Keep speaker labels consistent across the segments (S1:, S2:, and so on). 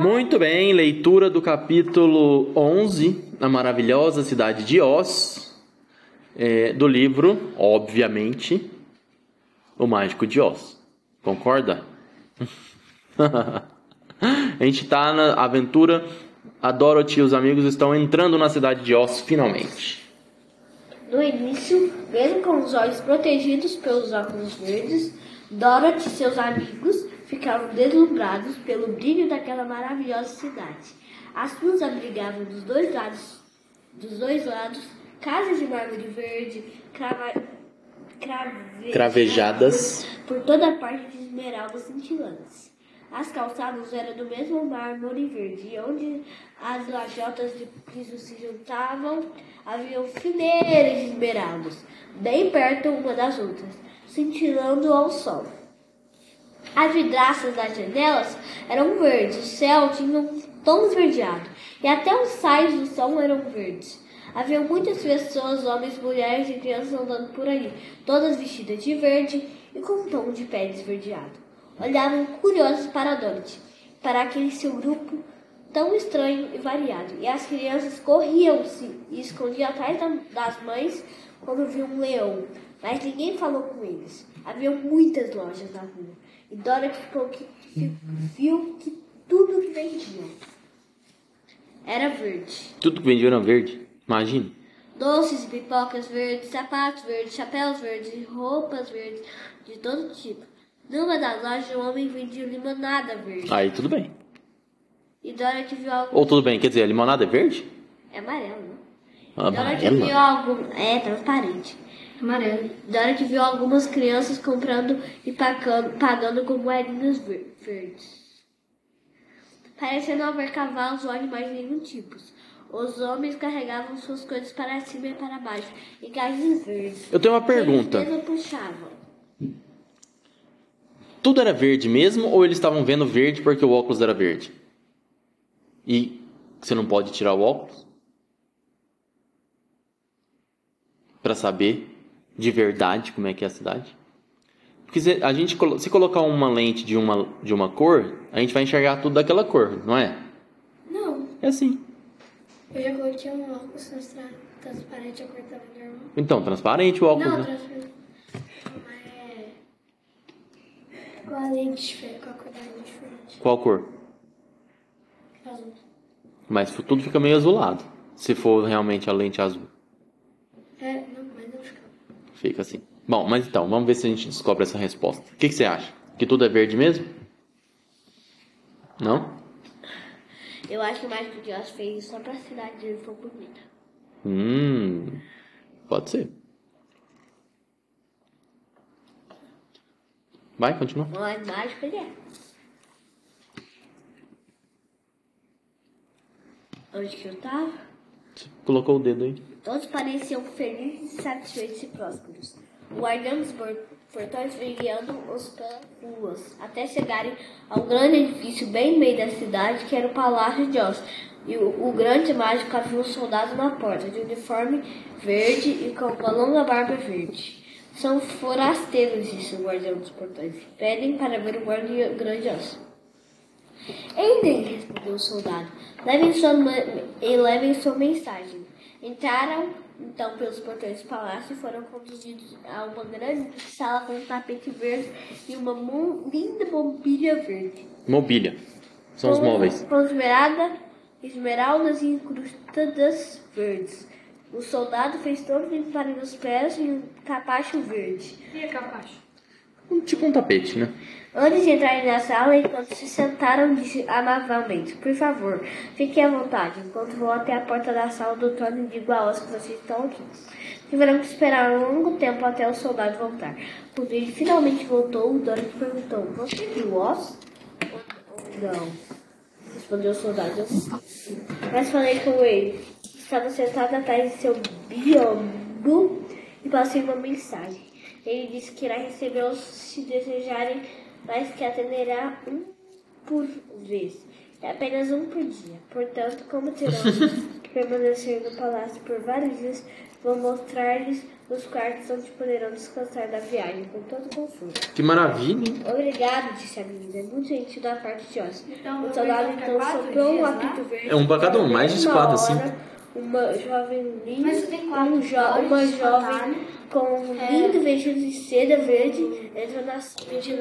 S1: Muito bem, leitura do capítulo 11, A Maravilhosa Cidade de Oz, é, do livro, obviamente, O Mágico de Oz. Concorda? A gente tá na aventura, a Dorothy e os amigos estão entrando na cidade de Oz finalmente.
S2: No início, mesmo com os olhos protegidos pelos óculos verdes, Dorothy e seus amigos ficavam deslumbrados pelo brilho daquela maravilhosa cidade. As ruas abrigavam dos dois lados, dos dois lados casas de mármore verde, crava, cravejadas,
S1: Cravejadas.
S2: por toda parte de esmeraldas cintilantes. As calçadas eram do mesmo mármore verde, e onde as lajotas de piso se juntavam, haviam fileiras de esmeraldas, bem perto uma das outras, cintilando ao sol. As vidraças das janelas eram verdes, o céu tinha um tom esverdeado, e até os sais do sol eram verdes. Havia muitas pessoas, homens, mulheres e crianças andando por aí, todas vestidas de verde e com um tom de pele esverdeado. Olhavam curiosos para Dorothy, para aquele seu grupo tão estranho e variado. E as crianças corriam-se e escondiam atrás da- das mães quando viam um leão. Mas ninguém falou com eles. Havia muitas lojas na rua. E Dorothy ficou que, fi- viu que tudo que vendiam era verde.
S1: Tudo que vendia era verde. Imagine.
S2: Doces, pipocas verdes, sapatos verdes, chapéus verdes, roupas verdes, de todo tipo. Numa das lojas, um homem vendia limonada verde.
S1: Aí tudo bem.
S2: E Dorothy viu algo...
S1: Ou tudo bem, quer dizer, a limonada é verde?
S2: É amarelo, né? Dorothy
S1: Amarela?
S2: viu algo... É, transparente. Amarelo. Dorothy viu algumas crianças comprando e pagando, pagando com moedinhas ver- verdes. Parecia não haver cavalos ou animais de nenhum tipo. Os homens carregavam suas coisas para cima e para baixo, em caixas verdes.
S1: Eu tenho uma
S2: que eles
S1: pergunta.
S2: mesmos puxavam.
S1: Tudo era verde mesmo ou eles estavam vendo verde porque o óculos era verde? E você não pode tirar o óculos? Pra saber de verdade como é que é a cidade? Porque se a gente se colocar uma lente de uma de uma cor, a gente vai enxergar tudo daquela cor, não é?
S3: Não,
S1: É assim.
S3: eu já coloquei um óculos transparente, a cor tava normal.
S1: Então, transparente o óculos,
S3: Não,
S1: né?
S3: transparente. Mas. Com a lente diferente, com a cor da lente diferente.
S1: Qual cor?
S3: Azul.
S1: Mas tudo fica meio azulado. Se for realmente a lente azul.
S3: É, não, mas não fica.
S1: Fica assim. Bom, mas então, vamos ver se a gente descobre essa resposta. O que, que você acha? Que tudo é verde mesmo? Não?
S2: Eu acho que o Mágico de Oz fez isso só pra cidade dele for bonita.
S1: Hum. Pode ser. Vai, continua.
S2: Mas mágico ele é. Onde que eu tava?
S1: Você colocou o dedo aí.
S2: Todos pareciam felizes, satisfeitos e prósperos. O guardião dos por- portões foi guiando-os pelas ruas, até chegarem ao grande edifício bem no meio da cidade, que era o Palácio de Oz. E o, o grande mágico havia um soldado na porta, de uniforme verde e com uma longa barba verde. São forasteiros, disse o guardião dos portões. Pedem para ver o guardião grande Oz. Entrem, respondeu o soldado. Levem sua, e levem sua mensagem. Entraram então pelos portões do palácio e foram conduzidos a uma grande sala com um tapete verde e uma linda mobília verde.
S1: Mobília. São os
S2: Com-
S1: móveis.
S2: Com esmeralda, esmeraldas e incrustadas verdes. O soldado fez todos limparem os pés em um capacho verde.
S3: E a capacho?
S1: Tipo um tapete, né?
S2: Antes de entrarem na sala, enquanto se sentaram, disse amavelmente: Por favor, fiquem à vontade, enquanto vou até a porta da sala do trono e digo a que vocês estão aqui. Tiveram que esperar um longo tempo até o soldado voltar. Quando ele finalmente voltou, o Dorothy perguntou: Você viu Oz? Não, respondeu o soldado. Mas falei com ele. Estava sentado atrás de seu biombo e passei uma mensagem. Ele disse que irá recebê-los se desejarem, mas que atenderá um por vez. É apenas um por dia. Portanto, como terão que permanecer no palácio por vários dias, vou mostrar-lhes os quartos onde poderão descansar da viagem com todo conforto.
S1: Que maravilha, hein?
S2: Obrigado, disse a menina. É muito gentil da parte de Oz.
S3: Então,
S2: o soldado então soprou um apito verde.
S1: É um pra cada um, mais de quatro, assim.
S2: Uma jovem linda,
S3: Mas tem quatro
S2: um jo uma jovem com um
S3: É.
S2: lindo vestido de seda verde entrou na sala.
S3: De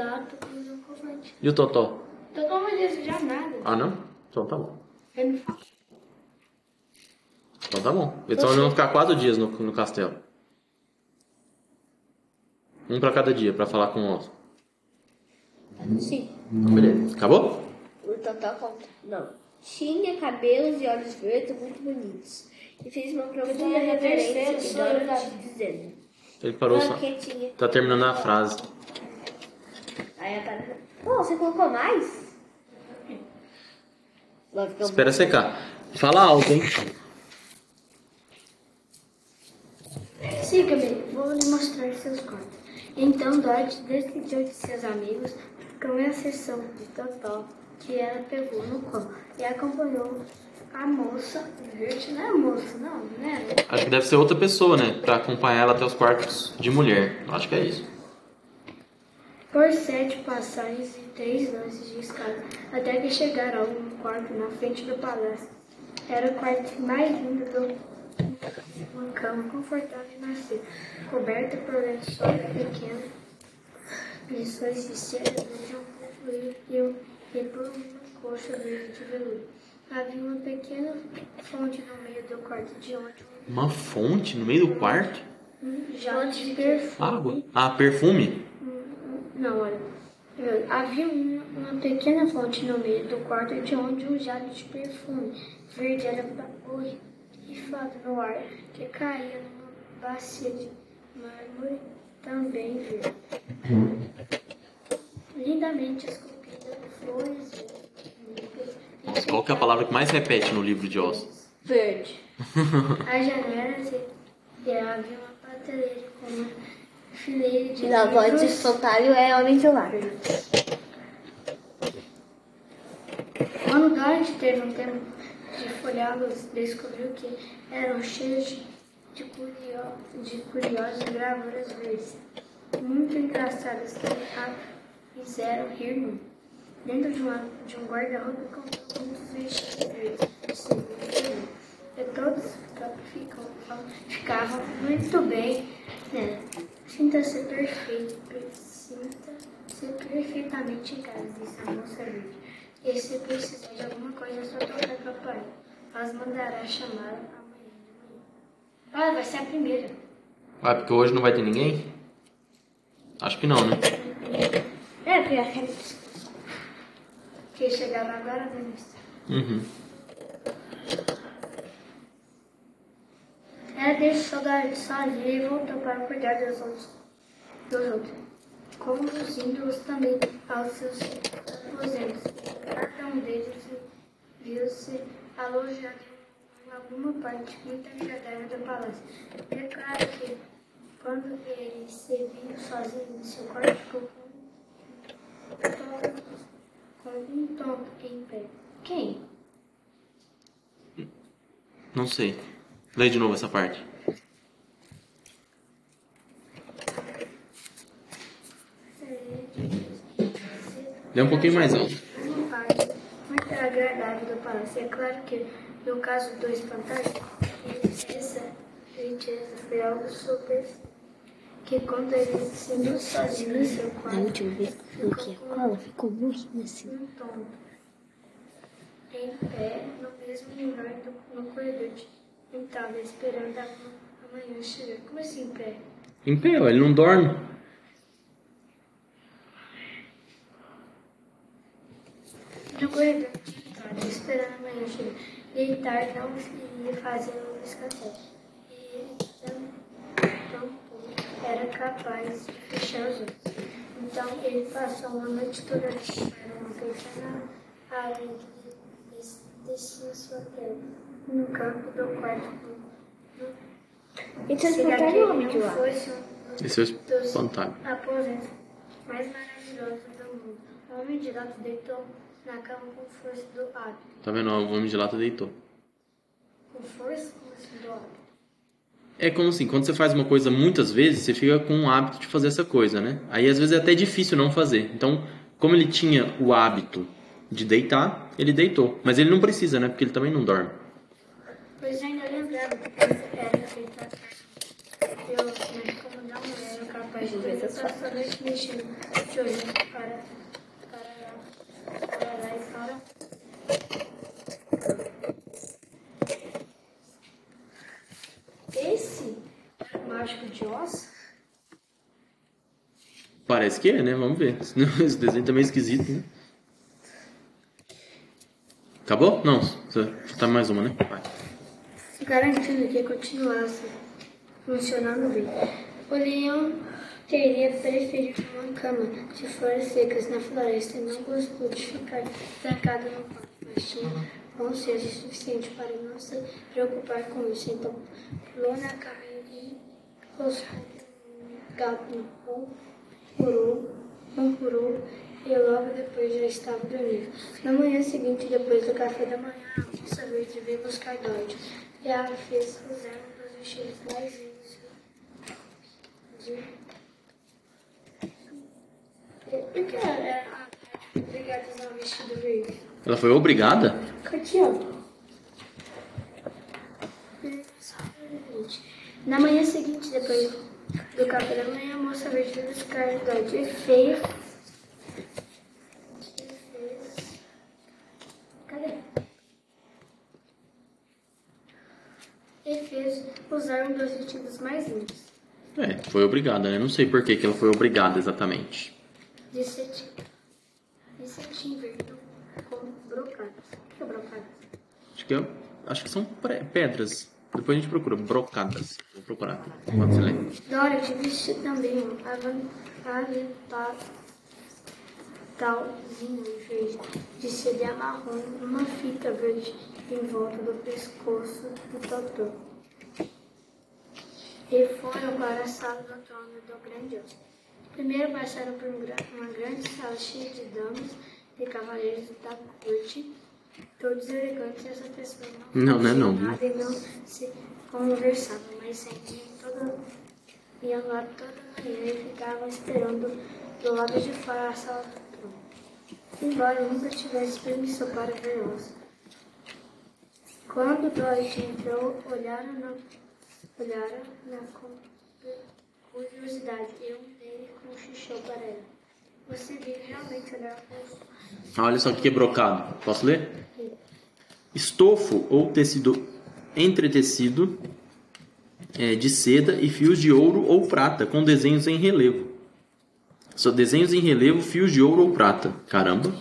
S3: confronto.
S1: E o Totó?
S3: Com uma desejar nada.
S1: Ah, não? Então tá bom.
S3: Não.
S1: Então tá bom. Então eles vão ficar quatro dias no, no castelo. Um pra cada dia, pra falar com o outro.
S2: Sim,
S1: Então, beleza. Acabou?
S2: o Totó conta. Não. Tinha cabelos e olhos verdes muito bonitos. E fez uma profunda reverência e Dorothy dizendo.
S1: Ele parou só. Tá terminando a frase.
S2: Aí a Tata. Pô, você colocou mais?
S1: Espera secar. Fala alto, hein?
S3: Siga-me, vou lhe mostrar seus quartos. Então Dorothy decidiu de seus amigos com exceção de Totó, que ela pegou no colo e acompanhou a moça verde. Não é moça, não, né?
S1: Acho que deve ser outra pessoa, né? Pra acompanhar ela até os quartos de mulher. Acho que é isso.
S3: Por sete passagens e três lances de escada, até que chegaram a um quarto na frente do palácio. Era o quarto mais lindo do uma cama confortável e macia, coberta por lençóis pequenos, lençóis de seda de um fio e por uma coxa verde de veludo. Havia uma pequena fonte no meio do quarto de onde
S1: Uma fonte no meio do quarto?
S3: jato de perfume
S1: Água? Ah, perfume?
S3: Não, olha. Havia uma, uma pequena fonte no meio do quarto de onde um jato de perfume verde era borrifado no ar, que caía numa bacia de mármore também verde. Lindamente verdes.
S1: Nossa, qual que é a palavra que mais repete no livro de Oz?
S2: verde.
S3: As janelas e, e havia uma prateleira com uma fileira de
S2: E na voz de espantalho é homem de lar.
S3: Quando Dorothy teve um tempo de folhá-los, descobriu que eram cheios de, de, curio, de curiosas gravuras verdes, muito engraçadas que a fizeram rir muito. Dentro de, uma, de um guarda-roupa encontrou muitos vestidos e todos fica- ficam, ficavam muito bem nela. Sinta-se perfeito, sinta-se perfeitamente em casa, disse a moça verde. E se precisar de alguma coisa, é só tocar papai. Nós mandará chamar amanhã de manhã. Ah, vai ser a primeira.
S1: Ah, porque hoje não vai ter ninguém? Acho que não, né?
S2: É, porque aquele
S3: Que chegaram agora, Denise.
S1: Uhum.
S3: Ela deixou sozinha e voltou para cuidar dos outros, dos outros conduzindo-os também aos seus aposentos. Cada um deles viu-se alojado em alguma parte muito agradável do palácio. É claro que, quando ele se viu sozinho em seu quarto, tonto em pé. Quem?
S1: Não sei. Lê de novo essa parte. Lê um pouquinho mais alto.
S3: Uma parte muito agradável do palácio. É claro que, no caso do espantalho, essa riqueza foi algo super. Que quando ele se viu sozinho em seu
S2: Da
S3: quarto,
S2: última vez que eu que a cola ficou morrendo assim.
S3: um tonto, em pé, no mesmo lugar do, no corredor. Então, esperando a amanhã chegar. Como assim, em pé?
S1: Em pé, ó, ele não dorme.
S3: No corredor, estava esperando amanhã chegar. Deitar não ia fazer um descansar. E ele tão, tão pouco era capaz de fechar os olhos. Então ele passou uma noite toda para uma pequena área que des- descia sua terra no campo do quarto. No-
S2: Então,
S3: Se aquele
S2: é homem de
S3: não fosse um
S1: Esse é o
S3: dos aposentos mais maravilhosos do mundo. O homem de lado deitou na cama com força do hábito.
S1: Tá vendo? O homem de lata deitou.
S3: Com força, força do hábito.
S1: É como assim, quando você faz uma coisa muitas vezes, você fica com o hábito de fazer essa coisa, né? Aí às vezes é até difícil não fazer. Então, como ele tinha o hábito de deitar, ele deitou. Mas ele não precisa, né? Porque ele também não dorme.
S3: Pois ainda lembrava que era feita eu, como não era capaz de ver essa somente mexendo de olho para, para, para lá e para. Esse de Oz?
S1: Parece que é, né? Vamos ver. Esse desenho tá meio esquisito, né? Acabou? Não, tá mais uma, né? Vai.
S3: garantindo que continuasse funcionando bem. O leão teria preferido uma cama de flores secas na floresta e não gostou de ficar trancado no quarto, mas tinha bom senso suficiente para não se preocupar com isso. Então, pulou na cama no pão, furou, murmurou e logo depois já estava dormindo. Na manhã seguinte, depois do café da manhã, a moça verde veio buscar Dodge e ela fez os erros dos vestidos mais lindos de... Por que ela a obrigada a usar o vestido verde?
S1: Ela foi obrigada?
S3: Aqui, ó. Na manhã seguinte, depois do café da manhã, a moça veio de buscar Dodge e fez. e fez- Cadê? E fez usar um dos vestidos mais lindos.
S1: É, foi obrigada, né? Não sei por que, que ela foi obrigada exatamente.
S3: De cetim. De cetim verde com brocados. O que é brocados?
S1: Acho que, eu, acho que são pedras. Depois a gente procura. Brocadas. Vou procurar. Enquanto você lê.
S3: Dorothy vestiu também um avan- aventalzinho verde de seda marrom, uma fita verde em volta do pescoço do Totó. E foram para a sala do trono do grande. Primeiro passaram por um uma grande sala cheia de damas e cavaleiros da corte, todos elegantes e essa pessoa
S1: Não, não é não,
S3: e não se conversavam, mas sempre toda iam lá toda manhã e ficavam esperando do lado de fora da sala. Embora nunca tivesse permissão para ver osso. Quando Dorothy entrou, olharam na, olharam na cu- curiosidade e um deles cochichou para ela. Você realmente olhar?
S1: Ah, Olha só o que é brocado. Posso ler? Estofo ou tecido entretecido é, de seda e fios de ouro ou prata com desenhos em relevo. Só desenhos em relevo, fios de ouro ou prata. Caramba.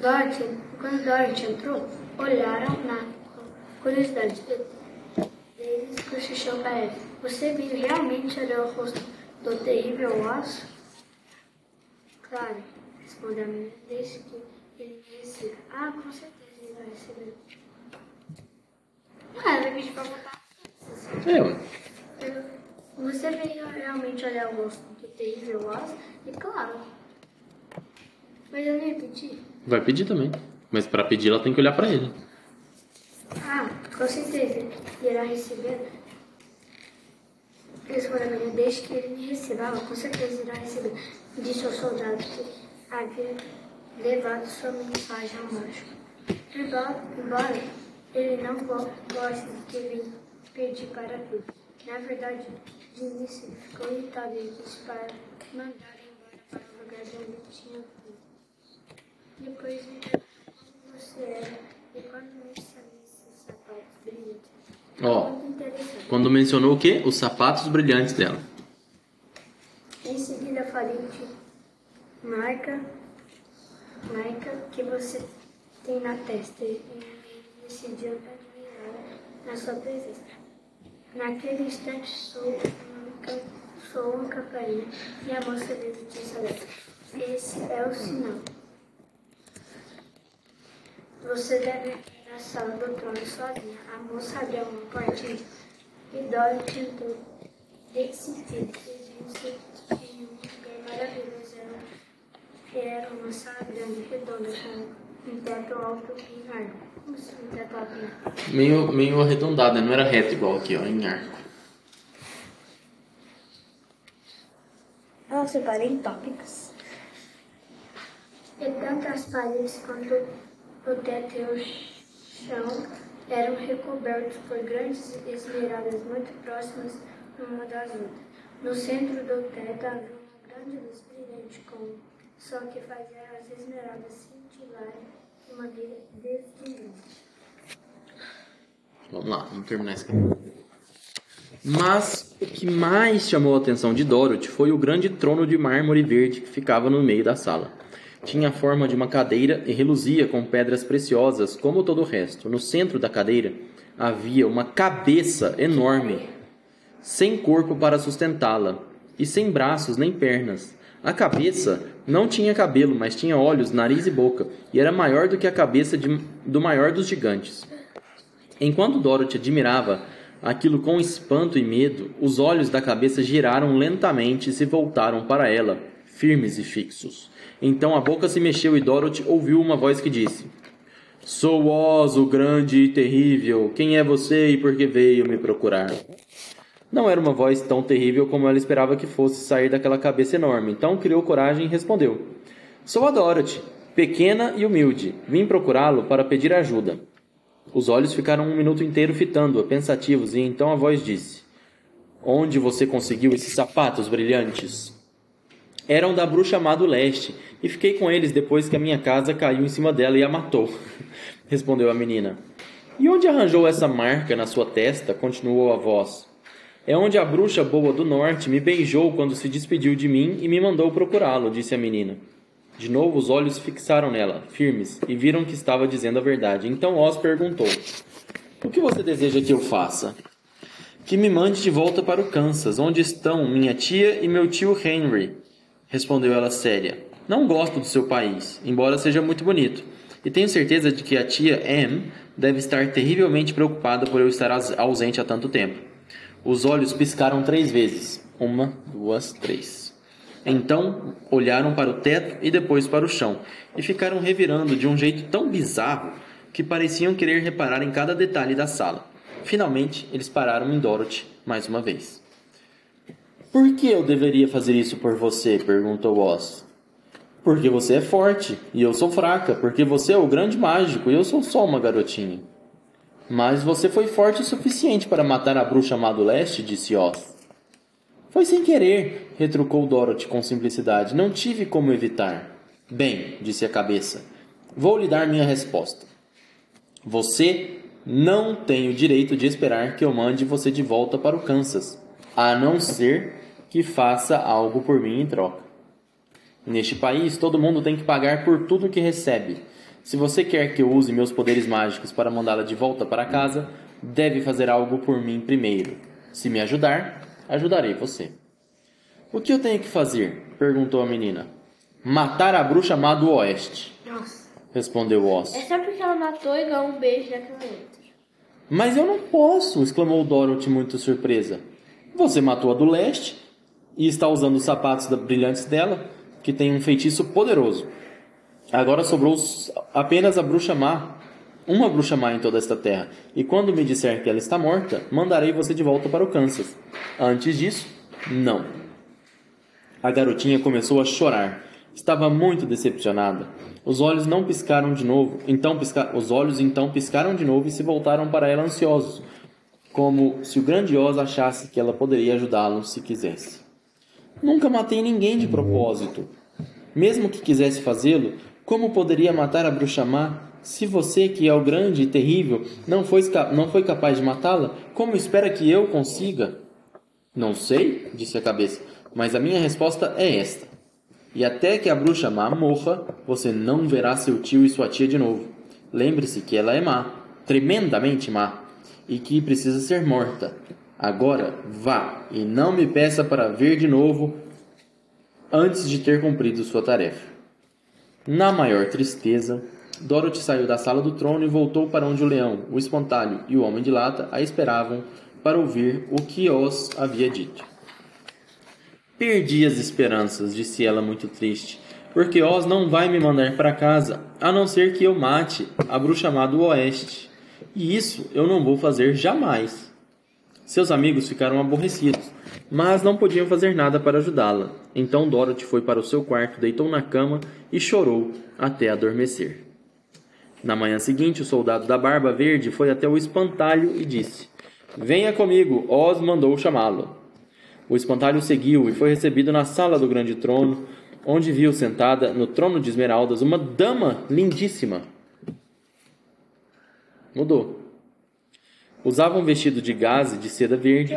S3: Dorothy, quando Dorothy entrou, olharam na curiosidade. Eles cochichou para ela. Você viu realmente olhar o rosto do terrível osso? Claro, respondeu a menina, desde que ele receba. Ah, com certeza ele vai receber. Ah, ela pediu para voltar. Eu- Você veio realmente olhar o rosto do terrível osso? E claro. Mas eu nem pedi.
S1: vai pedir também. Mas para pedir ela tem que olhar para ele.
S3: Ah, com certeza. Irá receber. Respondeu a menina, desde que ele me receba, ela com certeza irá receber. Disse ao soldado que havia levado sua mensagem ao mágico. Embora, ele não go- goste do que vim pedir para tudo. Na verdade, de início ele ficou irritado e disse para mandar embora para o lugar de onde tinha vindo. Depois me perguntou como você era e quando mencionei esses sapatos brilhantes.
S1: Ó, quando mencionou o quê? Os sapatos brilhantes dela.
S3: Em seguida falei de marca, marca que você tem na testa e ele decidiu admirar na sua presença. Naquele instante soou uma, soou uma campainha e a moça veio disse ela, esse é o sinal. Você deve na sala do trono sozinha. A moça abriu uma portinha e Dorothy entrou. Esse filho viu em um lugar maravilhoso. Era, era uma sala grande, redonda, com um teto alto em arco. Como assim, um teto alto em arco?
S1: Meio, meio arredondada, não era reto igual aqui, ó, em arco.
S2: Eu separei em tópicos.
S3: E tanto as paredes quanto o teto e chão eram recobertos por grandes esmeraldas muito próximas uma das outras. No centro do teto havia uma grande luz brilhante com só que fazia as esmeraldas cintilarem de maneira deslumbrante.
S1: Vamos lá, vamos terminar isso aqui. Mas o que mais chamou a atenção de Dorothy foi o grande trono de mármore verde que ficava no meio da sala. Tinha a forma de uma cadeira e reluzia com pedras preciosas, como todo o resto. No centro da cadeira havia uma cabeça enorme, sem corpo para sustentá-la, e sem braços nem pernas. A cabeça não tinha cabelo, mas tinha olhos, nariz e boca, e era maior do que a cabeça de, do maior dos gigantes. Enquanto Dorothy admirava aquilo com espanto e medo, os olhos da cabeça giraram lentamente e se voltaram para ela, firmes e fixos. Então a boca se mexeu e Dorothy ouviu uma voz que disse: Sou Oz, o grande e terrível. Quem é você e por que veio me procurar? Não era uma voz tão terrível como ela esperava que fosse sair daquela cabeça enorme, então criou coragem e respondeu: Sou a Dorothy, pequena e humilde. Vim procurá-lo para pedir ajuda. Os olhos ficaram um minuto inteiro fitando-a, pensativos, e então a voz disse: Onde você conseguiu esses sapatos brilhantes? Eram da bruxa má leste, e fiquei com eles depois que a minha casa caiu em cima dela e a matou. Respondeu a menina. E onde arranjou essa marca na sua testa? continuou a voz. É onde a bruxa boa do norte me beijou quando se despediu de mim e me mandou procurá-lo, disse a menina. De novo os olhos fixaram nela, firmes, e viram que estava dizendo a verdade. Então Oz perguntou: O que você deseja que eu faça? Que me mande de volta para o Kansas, onde estão minha tia e meu tio Henry, respondeu ela séria. Não gosto do seu país, embora seja muito bonito, e tenho certeza de que a tia Anne deve estar terrivelmente preocupada por eu estar ausente há tanto tempo. Os olhos piscaram três vezes. Uma, duas, três. Então olharam para o teto e depois para o chão e ficaram revirando de um jeito tão bizarro que pareciam querer reparar em cada detalhe da sala. Finalmente, eles pararam em Dorothy mais uma vez. Por que eu deveria fazer isso por você? perguntou Oz. Porque você é forte e eu sou fraca, porque você é o grande mágico e eu sou só uma garotinha. Mas você foi forte o suficiente para matar a bruxa má do leste, disse Oz. Foi sem querer, retrucou Dorothy com simplicidade. Não tive como evitar. Bem, disse a cabeça, vou lhe dar minha resposta. Você não tem o direito de esperar que eu mande você de volta para o Kansas, a não ser que faça algo por mim em troca. Neste país, todo mundo tem que pagar por tudo que recebe, se você quer que eu use meus poderes mágicos para mandá-la de volta para casa, deve fazer algo por mim primeiro. Se me ajudar, ajudarei você. O que eu tenho que fazer? perguntou a menina. Matar a bruxa má do oeste.
S3: Nossa.
S1: Respondeu Oz.
S2: É só porque ela matou e ganhou um beijo daquela outra.
S1: Mas eu não posso, exclamou Dorothy muito surpresa. Você matou a do leste e está usando os sapatos brilhantes dela, que tem um feitiço poderoso. Agora sobrou apenas a bruxa má, uma bruxa má em toda esta terra. E quando me disser que ela está morta, mandarei você de volta para o Kansas. Antes disso, não. A garotinha começou a chorar. Estava muito decepcionada. Os olhos não piscaram de novo. Então pisca... os olhos então piscaram de novo e se voltaram para ela ansiosos, como se o grandioso achasse que ela poderia ajudá-lo se quisesse. Nunca matei ninguém de propósito. Mesmo que quisesse fazê-lo, como poderia matar a bruxa má? Se você, que é o grande e terrível, não foi, não foi capaz de matá-la, como espera que eu consiga? Não sei, disse a cabeça, mas a minha resposta é esta. E até que a bruxa má morra, você não verá seu tio e sua tia de novo. Lembre-se que ela é má, tremendamente má, e que precisa ser morta. Agora vá e não me peça para ver de novo antes de ter cumprido sua tarefa. Na maior tristeza, Dorothy saiu da sala do trono e voltou para onde o leão, o espantalho e o homem de lata a esperavam para ouvir o que Oz havia dito. Perdi as esperanças, disse ela muito triste. porque Oz não vai me mandar para casa, a não ser que eu mate a bruxa chamada Oeste. E isso eu não vou fazer jamais. Seus amigos ficaram aborrecidos, mas não podiam fazer nada para ajudá-la. Então Dorothy foi para o seu quarto, deitou na cama e chorou até adormecer. Na manhã seguinte, o soldado da barba verde foi até o espantalho e disse: Venha comigo, Oz mandou chamá-lo. O espantalho seguiu e foi recebido na sala do grande trono, onde viu sentada no trono de esmeraldas uma dama lindíssima. Mudou. Usava um vestido de gaze de seda verde.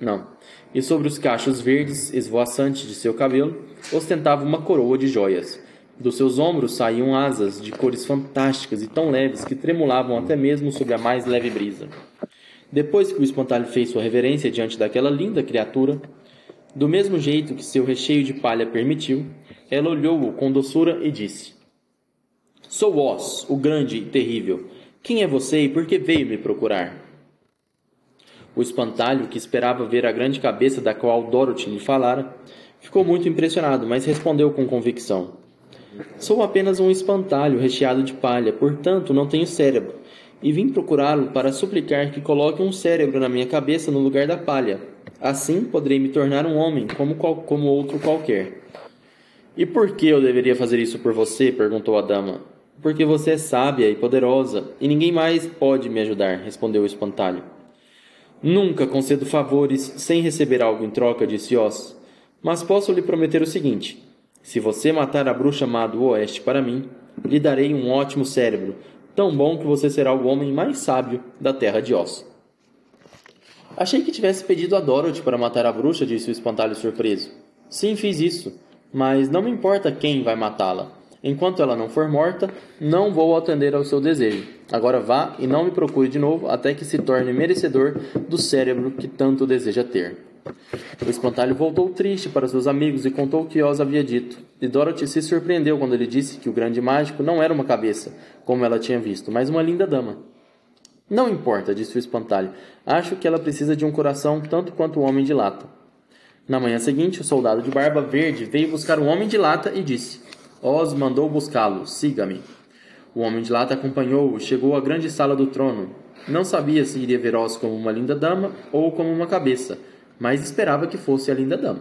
S1: Não. E sobre os cachos verdes esvoaçantes de seu cabelo, ostentava uma coroa de joias. Dos seus ombros saíam asas de cores fantásticas e tão leves que tremulavam até mesmo sob a mais leve brisa. Depois que o espantalho fez sua reverência diante daquela linda criatura, do mesmo jeito que seu recheio de palha permitiu, ela olhou-o com doçura e disse: Sou Oz, o grande e terrível. Quem é você e por que veio me procurar? O espantalho, que esperava ver a grande cabeça da qual Dorothy lhe falara, ficou muito impressionado, mas respondeu com convicção: Sou apenas um espantalho recheado de palha, portanto não tenho cérebro e vim procurá-lo para suplicar que coloque um cérebro na minha cabeça no lugar da palha. Assim poderei me tornar um homem como, qual, como outro qualquer. E por que eu deveria fazer isso por você? perguntou a dama. Porque você é sábia e poderosa, e ninguém mais pode me ajudar, respondeu o espantalho. Nunca concedo favores sem receber algo em troca, disse Oz. Mas posso lhe prometer o seguinte: se você matar a bruxa má do oeste para mim, lhe darei um ótimo cérebro, tão bom que você será o homem mais sábio da terra de Oz. Achei que tivesse pedido a Dorothy para matar a bruxa, disse o espantalho surpreso. Sim, fiz isso, mas não me importa quem vai matá-la. Enquanto ela não for morta, não vou atender ao seu desejo. Agora vá e não me procure de novo até que se torne merecedor do cérebro que tanto deseja ter. O espantalho voltou triste para seus amigos e contou o que Oz havia dito. E Dorothy se surpreendeu quando ele disse que o grande mágico não era uma cabeça, como ela tinha visto, mas uma linda dama. Não importa, disse o espantalho. Acho que ela precisa de um coração tanto quanto o homem de lata. Na manhã seguinte, o soldado de barba verde veio buscar o homem de lata e disse: Oz mandou buscá-lo, siga-me. O homem de lata acompanhou-o chegou à grande sala do trono. Não sabia se iria ver Oz como uma linda dama ou como uma cabeça, mas esperava que fosse a linda dama.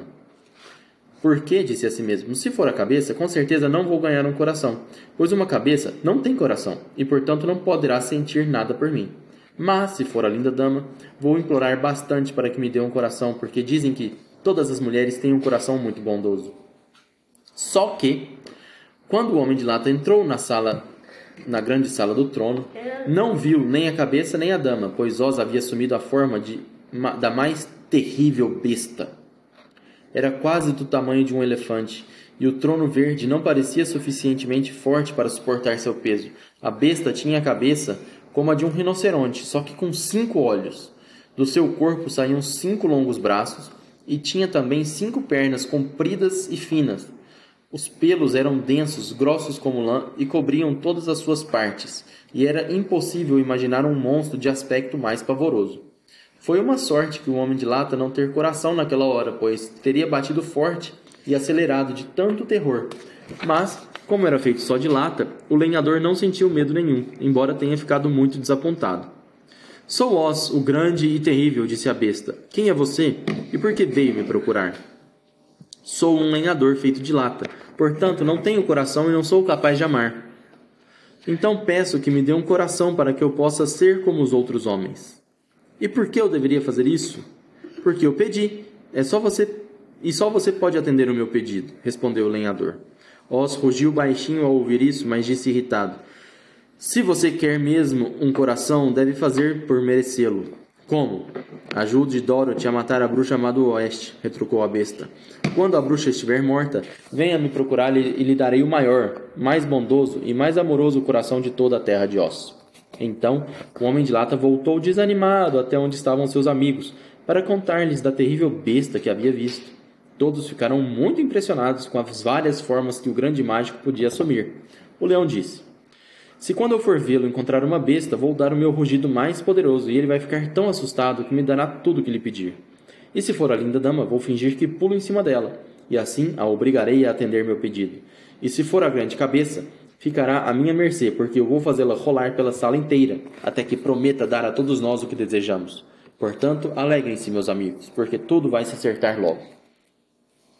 S1: Porque, disse a si mesmo, se for a cabeça, com certeza não vou ganhar um coração, pois uma cabeça não tem coração e, portanto, não poderá sentir nada por mim. Mas, se for a linda dama, vou implorar bastante para que me dê um coração, porque dizem que todas as mulheres têm um coração muito bondoso. Só que, quando o homem de lata entrou na sala, na grande sala do trono, não viu nem a cabeça nem a dama, pois Oz havia assumido a forma de, da mais terrível besta. Era quase do tamanho de um elefante, e o trono verde não parecia suficientemente forte para suportar seu peso. A besta tinha a cabeça como a de um rinoceronte, só que com cinco olhos. Do seu corpo saíam cinco longos braços e tinha também cinco pernas compridas e finas. Os pelos eram densos, grossos como lã e cobriam todas as suas partes, e era impossível imaginar um monstro de aspecto mais pavoroso. Foi uma sorte que o homem de lata não ter coração naquela hora, pois teria batido forte e acelerado de tanto terror. Mas, como era feito só de lata, o lenhador não sentiu medo nenhum, embora tenha ficado muito desapontado. Sou Oz, o grande e terrível, disse a besta. Quem é você e por que veio me procurar? Sou um lenhador feito de lata, portanto não tenho coração e não sou capaz de amar. Então peço que me dê um coração para que eu possa ser como os outros homens. E por que eu deveria fazer isso? Porque eu pedi. É só você e só você pode atender o meu pedido, respondeu o lenhador. Oz rugiu baixinho ao ouvir isso, mas disse irritado: Se você quer mesmo um coração, deve fazer por merecê-lo. Como? Ajude Dorothy a matar a bruxa amada do Oeste, retrucou a besta. Quando a bruxa estiver morta, venha me procurar e lhe darei o maior, mais bondoso e mais amoroso coração de toda a terra de Oz. Então, o homem de lata voltou desanimado até onde estavam seus amigos, para contar-lhes da terrível besta que havia visto. Todos ficaram muito impressionados com as várias formas que o grande mágico podia assumir. O leão disse: Se quando eu for vê-lo encontrar uma besta, vou dar o meu rugido mais poderoso e ele vai ficar tão assustado que me dará tudo o que lhe pedir. E se for a linda dama, vou fingir que pulo em cima dela. e assim a obrigarei a atender meu pedido. E se for a grande cabeça, ficará à minha mercê, porque eu vou fazê-la rolar pela sala inteira, até que prometa dar a todos nós o que desejamos. Portanto, alegrem-se, meus amigos, porque tudo vai se acertar logo.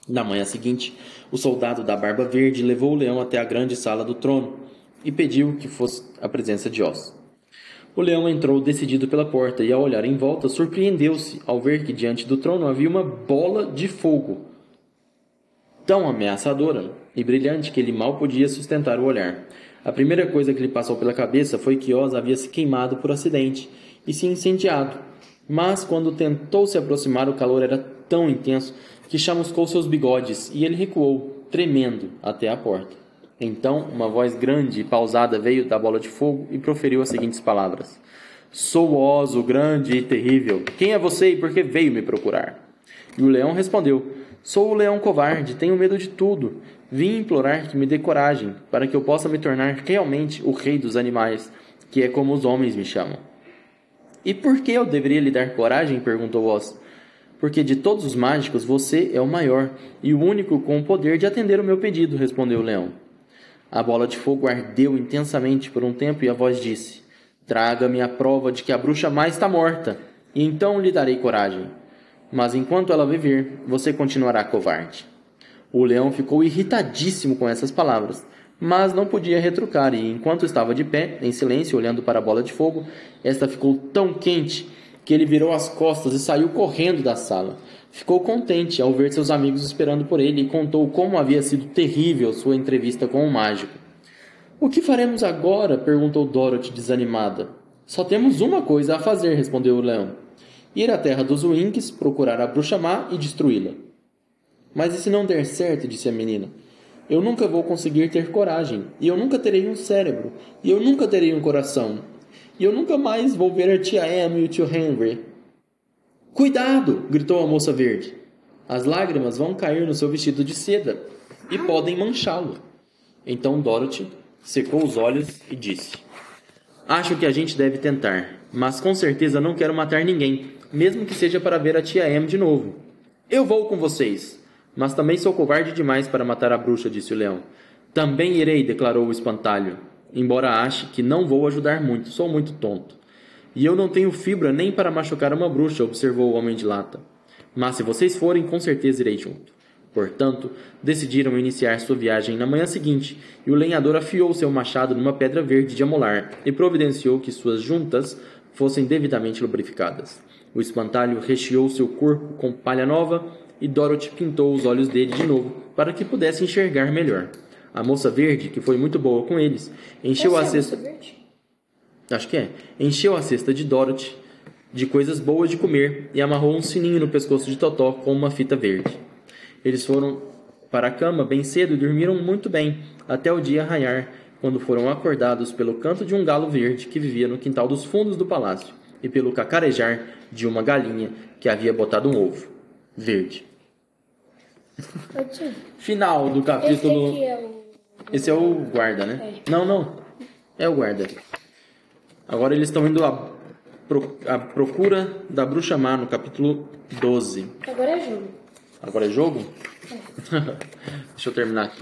S1: Na manhã seguinte, o soldado da barba verde levou o leão até a grande sala do trono e pediu que fosse a presença de Oz. O leão entrou decidido pela porta e, ao olhar em volta, surpreendeu-se ao ver que diante do trono havia uma bola de fogo, tão ameaçadora e brilhante que ele mal podia sustentar o olhar. A primeira coisa que lhe passou pela cabeça foi que Oz havia se queimado por acidente e se incendiado. Mas quando tentou se aproximar, o calor era tão intenso que chamuscou seus bigodes e ele recuou, tremendo, até a porta. Então, uma voz grande e pausada veio da bola de fogo e proferiu as seguintes palavras: Sou o grande e terrível. Quem é você e por que veio me procurar? E o leão respondeu: Sou o leão covarde, tenho medo de tudo. Vim implorar que me dê coragem, para que eu possa me tornar realmente o rei dos animais, que é como os homens me chamam. E por que eu deveria lhe dar coragem? perguntou Oz. Porque de todos os mágicos você é o maior e o único com o poder de atender o meu pedido, respondeu o leão. A bola de fogo ardeu intensamente por um tempo e a voz disse: Traga-me a prova de que a bruxa mais está morta, e então lhe darei coragem. Mas enquanto ela viver, você continuará covarde. O leão ficou irritadíssimo com essas palavras, mas não podia retrucar, e enquanto estava de pé, em silêncio, olhando para a bola de fogo, esta ficou tão quente que ele virou as costas e saiu correndo da sala. Ficou contente ao ver seus amigos esperando por ele e contou como havia sido terrível sua entrevista com o mágico. O que faremos agora? perguntou Dorothy desanimada. Só temos uma coisa a fazer, respondeu o leão. Ir à terra dos Winks, procurar a bruxa má e destruí-la. Mas e se não der certo? disse a menina. Eu nunca vou conseguir ter coragem, e eu nunca terei um cérebro, e eu nunca terei um coração, e eu nunca mais vou ver a tia Emma e o tio Henry. Cuidado! gritou a moça verde. As lágrimas vão cair no seu vestido de seda e podem manchá-lo. Então Dorothy secou os olhos e disse: Acho que a gente deve tentar, mas com certeza não quero matar ninguém, mesmo que seja para ver a tia Em de novo. Eu vou com vocês, mas também sou covarde demais para matar a bruxa, disse o leão. Também irei, declarou o espantalho, embora ache que não vou ajudar muito, sou muito tonto. E eu não tenho fibra nem para machucar uma bruxa, observou o homem de lata. Mas se vocês forem, com certeza irei junto. Portanto, decidiram iniciar sua viagem na manhã seguinte, e o lenhador afiou seu machado numa pedra verde de amolar e providenciou que suas juntas fossem devidamente lubrificadas. O espantalho recheou seu corpo com palha nova e Dorothy pintou os olhos dele de novo para que pudesse enxergar melhor. A moça verde, que foi muito boa com eles, encheu
S3: Essa
S1: a
S3: é
S1: cesta.
S3: moça verde?
S1: Acho que é. Encheu a cesta de Dorothy de coisas boas de comer e amarrou um sininho no pescoço de Totó com uma fita verde. Eles foram para a cama bem cedo e dormiram muito bem, até o dia raiar, quando foram acordados pelo canto de um galo verde que vivia no quintal dos fundos do palácio e pelo cacarejar de uma galinha que havia botado um ovo verde. Final do capítulo.
S3: É.
S1: Esse é o guarda, né? Não, não. É o guarda. Agora eles estão indo à, pro- à procura da bruxa má no capítulo 12.
S3: Agora é jogo.
S1: Agora é jogo? Deixa eu terminar aqui.